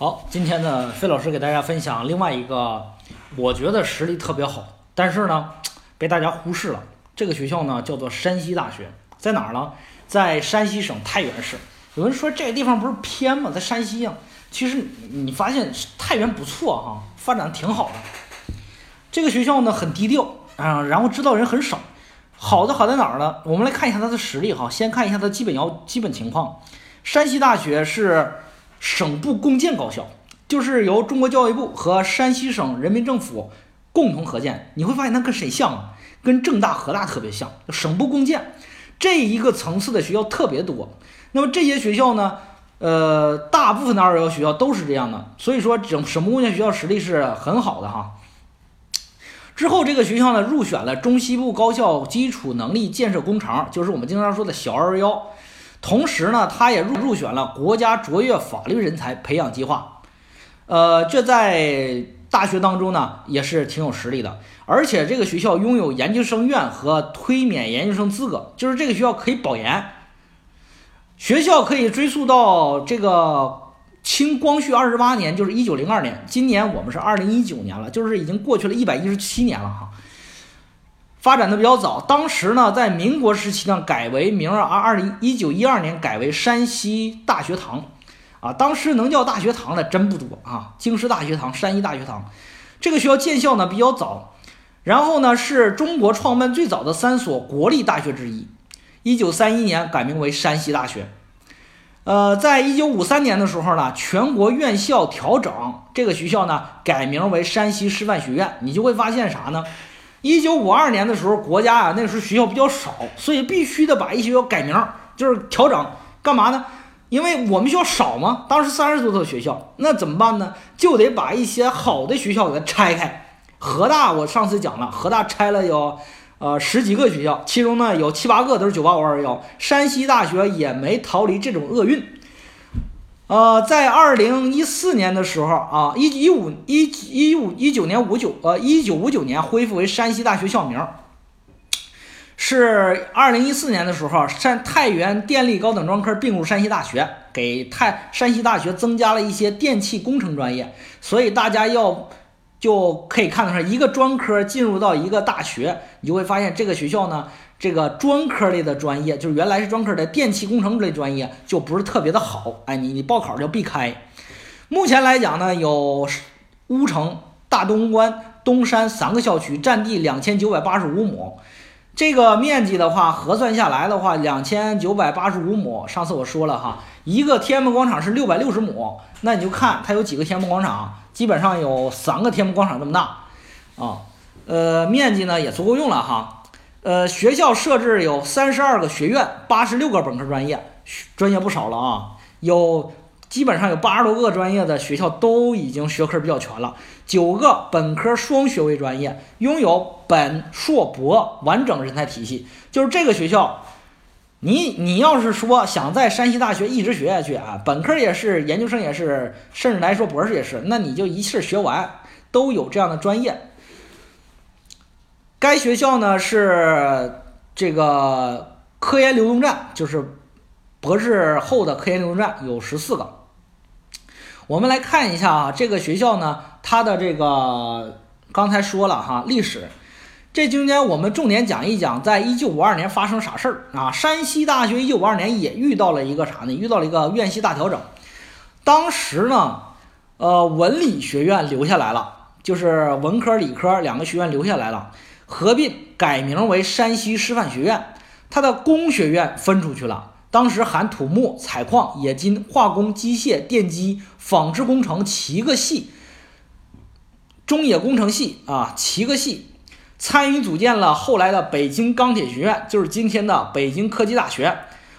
好，今天呢，费老师给大家分享另外一个，我觉得实力特别好，但是呢，被大家忽视了。这个学校呢，叫做山西大学，在哪儿呢？在山西省太原市。有人说这个地方不是偏吗？在山西呀。其实你发现太原不错哈，发展挺好的。这个学校呢很低调啊，然后知道人很少。好的好在哪儿呢？我们来看一下它的实力哈。先看一下它基本要基本情况。山西大学是。省部共建高校就是由中国教育部和山西省人民政府共同合建。你会发现它跟谁像啊？跟郑大、河大特别像。省部共建这一个层次的学校特别多。那么这些学校呢？呃，大部分的二幺幺学校都是这样的。所以说，整省部共建学校实力是很好的哈。之后这个学校呢，入选了中西部高校基础能力建设工程，就是我们经常说的小二幺。同时呢，他也入入选了国家卓越法律人才培养计划，呃，这在大学当中呢也是挺有实力的。而且这个学校拥有研究生院和推免研究生资格，就是这个学校可以保研。学校可以追溯到这个清光绪二十八年，就是一九零二年。今年我们是二零一九年了，就是已经过去了一百一十七年了哈。发展的比较早，当时呢，在民国时期呢，改为名儿，二二零一九一二年改为山西大学堂，啊，当时能叫大学堂的真不多啊，京师大学堂、山西大学堂，这个学校建校呢比较早，然后呢是中国创办最早的三所国立大学之一，一九三一年改名为山西大学，呃，在一九五三年的时候呢，全国院校调整，这个学校呢改名为山西师范学院，你就会发现啥呢？一九五二年的时候，国家啊，那时候学校比较少，所以必须得把一些学校改名，就是调整，干嘛呢？因为我们学校少嘛，当时三十多所学校，那怎么办呢？就得把一些好的学校给它拆开。河大，我上次讲了，河大拆了有呃十几个学校，其中呢有七八个都是九八五二幺。山西大学也没逃离这种厄运。呃，在二零一四年的时候啊，一一五一一五一九年五九呃一九五九年恢复为山西大学校名，是二零一四年的时候，山太原电力高等专科并入山西大学，给太山西大学增加了一些电气工程专业，所以大家要就可以看得出来，一个专科进入到一个大学，你就会发现这个学校呢。这个专科类的专业，就是原来是专科的电气工程类专业，就不是特别的好。哎，你你报考要避开。目前来讲呢，有乌城、大东关、东山三个校区，占地两千九百八十五亩。这个面积的话，核算下来的话，两千九百八十五亩。上次我说了哈，一个天安门广场是六百六十亩，那你就看它有几个天安门广场，基本上有三个天安门广场这么大啊。呃，面积呢也足够用了哈。呃，学校设置有三十二个学院，八十六个本科专业，专业不少了啊。有基本上有八十多个专业的学校都已经学科比较全了。九个本科双学位专业，拥有本硕博完整人才体系。就是这个学校，你你要是说想在山西大学一直学下去啊，本科也是，研究生也是，甚至来说博士也是，那你就一次学完，都有这样的专业。该学校呢是这个科研流动站，就是博士后的科研流动站有十四个。我们来看一下啊，这个学校呢，它的这个刚才说了哈，历史。这中间我们重点讲一讲，在一九五二年发生啥事儿啊？山西大学一九五二年也遇到了一个啥呢？遇到了一个院系大调整。当时呢，呃，文理学院留下来了，就是文科、理科两个学院留下来了。合并改名为山西师范学院，它的工学院分出去了。当时含土木、采矿、冶金、化工、机械、电机、纺织工程七个系，中冶工程系啊七个系，参与组建了后来的北京钢铁学院，就是今天的北京科技大学。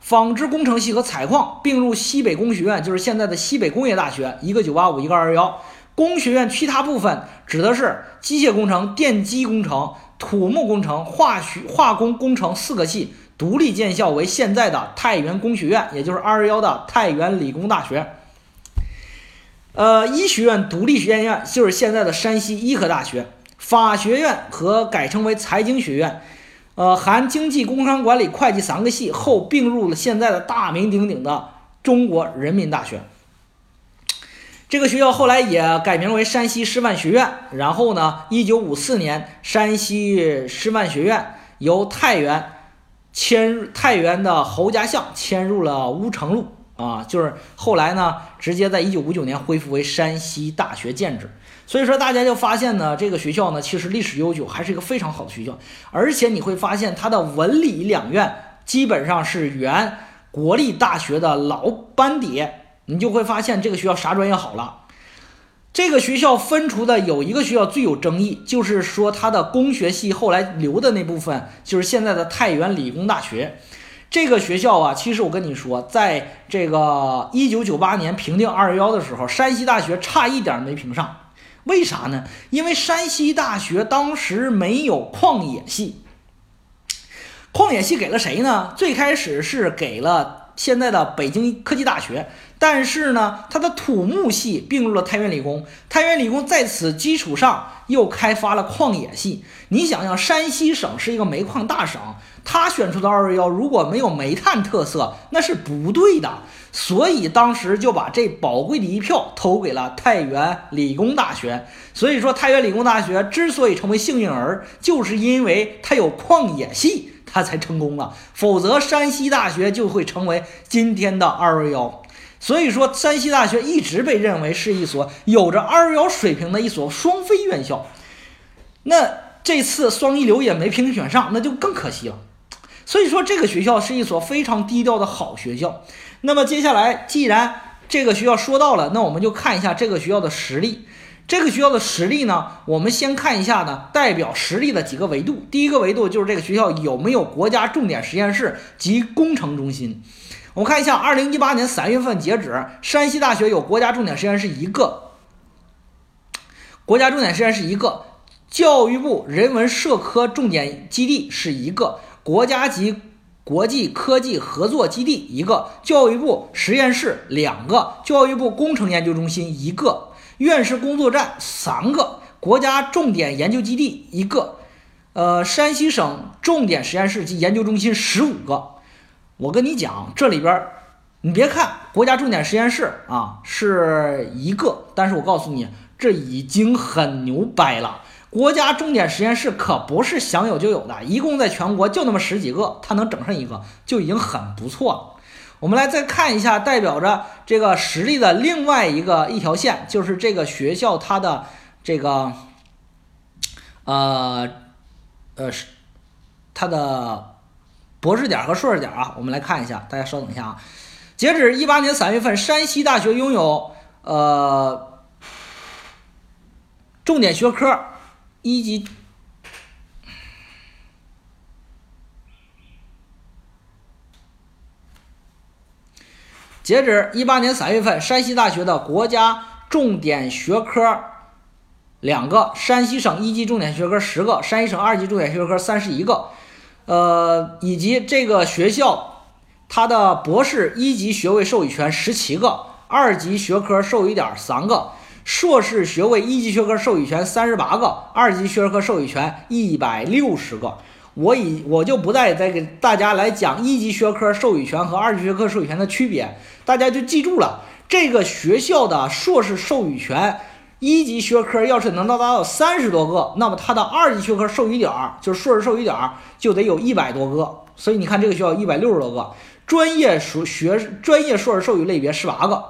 纺织工程系和采矿并入西北工学院，就是现在的西北工业大学，一个九八五，一个二幺幺。工学院其他部分指的是机械工程、电机工程。土木工程、化学、化工工程四个系独立建校为现在的太原工学院，也就是二幺的太原理工大学。呃，医学院独立学院就是现在的山西医科大学。法学院和改称为财经学院，呃，含经济、工商管理、会计三个系，后并入了现在的大名鼎鼎的中国人民大学。这个学校后来也改名为山西师范学院。然后呢，一九五四年，山西师范学院由太原迁太原的侯家巷迁入了乌城路啊，就是后来呢，直接在一九五九年恢复为山西大学建制。所以说，大家就发现呢，这个学校呢，其实历史悠久，还是一个非常好的学校。而且你会发现，它的文理两院基本上是原国立大学的老班底。你就会发现这个学校啥专业好了。这个学校分出的有一个学校最有争议，就是说它的工学系后来留的那部分，就是现在的太原理工大学。这个学校啊，其实我跟你说，在这个一九九八年评定二幺幺的时候，山西大学差一点没评上。为啥呢？因为山西大学当时没有矿业系。矿业系给了谁呢？最开始是给了现在的北京科技大学。但是呢，它的土木系并入了太原理工，太原理工在此基础上又开发了矿冶系。你想想，山西省是一个煤矿大省，他选出的二幺幺如果没有煤炭特色，那是不对的。所以当时就把这宝贵的一票投给了太原理工大学。所以说，太原理工大学之所以成为幸运儿，就是因为它有矿冶系，他才成功了。否则，山西大学就会成为今天的二幺幺。所以说，山西大学一直被认为是一所有着“二幺幺”水平的一所双非院校。那这次双一流也没评选上，那就更可惜了。所以说，这个学校是一所非常低调的好学校。那么接下来，既然这个学校说到了，那我们就看一下这个学校的实力。这个学校的实力呢，我们先看一下呢，代表实力的几个维度。第一个维度就是这个学校有没有国家重点实验室及工程中心。我们看一下，二零一八年三月份截止，山西大学有国家重点实验室一个，国家重点实验室一个，教育部人文社科重点基地是一个，国家级国际科技合作基地一个，教育部实验室两个，教育部工程研究中心一个，院士工作站三个，国家重点研究基地一个，呃，山西省重点实验室及研究中心十五个。我跟你讲，这里边你别看国家重点实验室啊是一个，但是我告诉你，这已经很牛掰了。国家重点实验室可不是想有就有的，一共在全国就那么十几个，它能整上一个就已经很不错了。我们来再看一下代表着这个实力的另外一个一条线，就是这个学校它的这个呃呃是它的。博士点和硕士点啊，我们来看一下，大家稍等一下啊。截止一八年三月份，山西大学拥有呃重点学科一级。截止一八年三月份，山西大学的国家重点学科两个，山西省一级重点学科十个，山西省二级重点学科三十一个。呃，以及这个学校，它的博士一级学位授予权十七个，二级学科授予点三个，硕士学位一级学科授予权三十八个，二级学科授予权一百六十个。我以我就不再再给大家来讲一级学科授予权和二级学科授予权的区别，大家就记住了，这个学校的硕士授予权。一级学科要是能到达到三十多个，那么它的二级学科授予点儿就是硕士授予点儿就得有一百多个。所以你看这个学校一百六十多个，专业属学专业硕士授予类别十八个，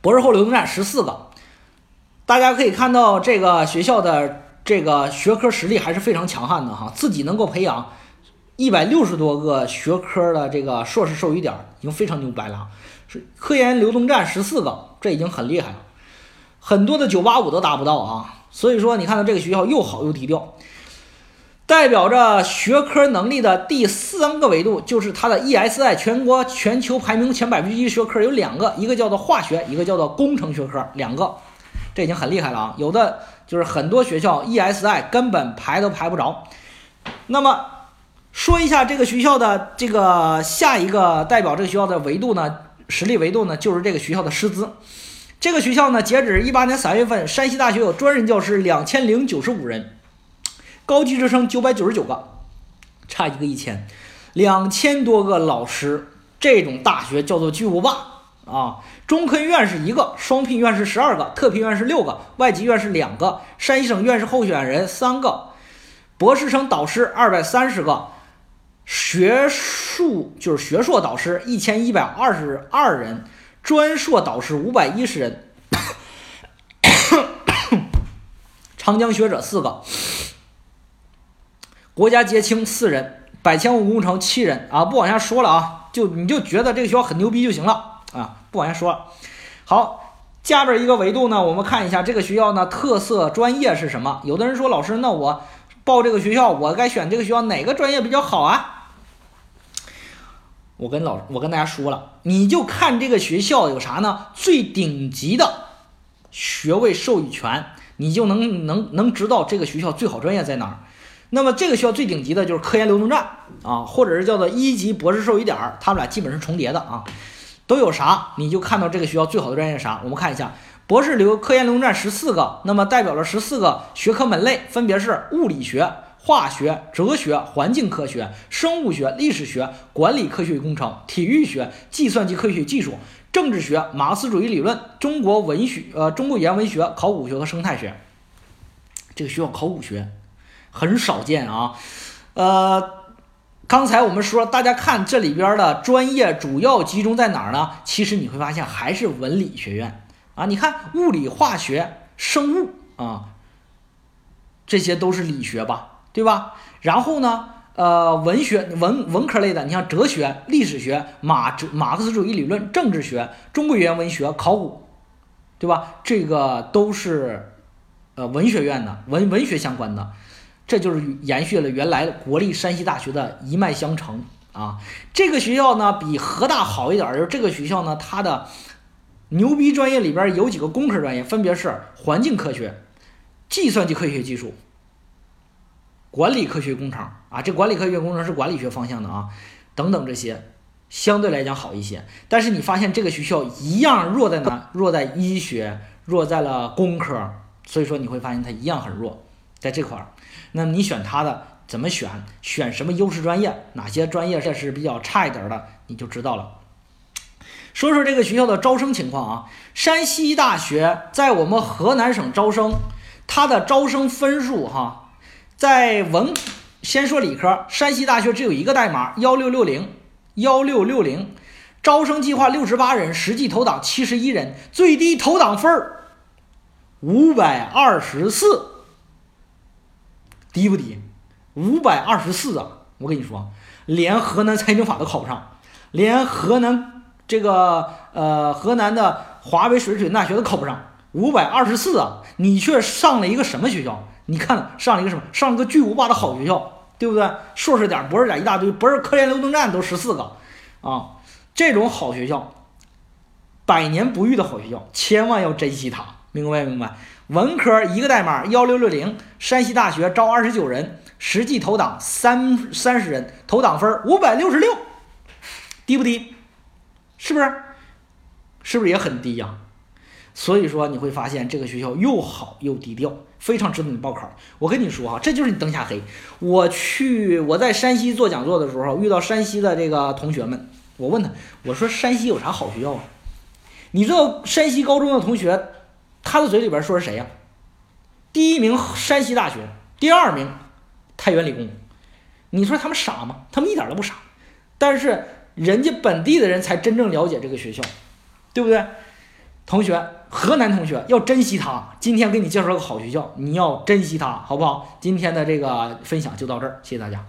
博士后流动站十四个。大家可以看到这个学校的这个学科实力还是非常强悍的哈，自己能够培养一百六十多个学科的这个硕士授予点，已经非常牛掰了。是科研流动站十四个，这已经很厉害了。很多的九八五都达不到啊，所以说你看到这个学校又好又低调，代表着学科能力的第三个维度就是它的 ESI 全国全球排名前百分之一学科有两个，一个叫做化学，一个叫做工程学科，两个，这已经很厉害了啊。有的就是很多学校 ESI 根本排都排不着。那么说一下这个学校的这个下一个代表这个学校的维度呢，实力维度呢，就是这个学校的师资。这个学校呢，截止一八年三月份，山西大学有专任教师两千零九十五人，高级职称九百九十九个，差一个一千，两千多个老师。这种大学叫做巨无霸啊。中科院士一个，双聘院士十二个，特聘院士六个，外籍院士两个，山西省院士候选人三个，博士生导师二百三十个，学术就是学硕导师一千一百二十二人，专硕导师五百一十人，长江学者四个，国家杰青四人，百千户工程七人。啊，不往下说了啊，就你就觉得这个学校很牛逼就行了，不往下说了。好，下边一个维度呢，我们看一下这个学校呢特色专业是什么？有的人说老师，那我报这个学校，我该选这个学校哪个专业比较好啊？我跟老我跟大家说了，你就看这个学校有啥呢？最顶级的学位授予权，你就能能能知道这个学校最好专业在哪儿。那么这个学校最顶级的就是科研流动站啊，或者是叫做一级博士授予点儿，他们俩基本是重叠的啊。都有啥？你就看到这个学校最好的专业是啥？我们看一下，博士留科研留站十四个，那么代表了十四个学科门类，分别是物理学。化学、哲学、环境科学、生物学、历史学、管理科学与工程、体育学、计算机科学与技术、政治学、马克思主义理论、中国文学、呃中国语言文学、考古学和生态学。这个学校考古学很少见啊。呃，刚才我们说，大家看这里边的专业主要集中在哪儿呢？其实你会发现还是文理学院啊。你看物理、化学、生物啊，这些都是理学吧。对吧？然后呢？呃，文学文文科类的，你像哲学、历史学、马哲马克思主义理论、政治学、中国语言文学、考古，对吧？这个都是呃文学院的文文学相关的，这就是延续了原来国立山西大学的一脉相承啊。这个学校呢比河大好一点，就是这个学校呢它的牛逼专业里边有几个工科专业，分别是环境科学、计算机科学技术。管理科学工程啊，这管理科学工程是管理学方向的啊，等等这些相对来讲好一些。但是你发现这个学校一样弱在哪？弱在医学，弱在了工科。所以说你会发现它一样很弱，在这块儿。那你选他的怎么选？选什么优势专业？哪些专业这是比较差一点的？你就知道了。说说这个学校的招生情况啊，山西大学在我们河南省招生，它的招生分数哈。在文，先说理科，山西大学只有一个代码幺六六零幺六六零，招生计划六十八人，实际投档七十一人，最低投档分儿五百二十四，低不低？五百二十四啊！我跟你说，连河南财经法都考不上，连河南这个呃河南的华北水准大学都考不上，五百二十四啊！你却上了一个什么学校？你看上了一个什么？上了个巨无霸的好学校，对不对？硕士点、博士点一大堆，博士科研流动站都十四个，啊，这种好学校，百年不遇的好学校，千万要珍惜它，明白明白？文科一个代码幺六六零，山西大学招二十九人，实际投档三三十人，投档分五百六十六，低不低？是不是？是不是也很低呀？所以说你会发现这个学校又好又低调。非常值得你报考。我跟你说哈，这就是你灯下黑。我去我在山西做讲座的时候，遇到山西的这个同学们，我问他，我说山西有啥好学校啊？你知道山西高中的同学，他的嘴里边说是谁呀？第一名山西大学，第二名太原理工。你说他们傻吗？他们一点都不傻。但是人家本地的人才真正了解这个学校，对不对？同学，河南同学要珍惜它。今天给你介绍个好学校，你要珍惜它，好不好？今天的这个分享就到这儿，谢谢大家。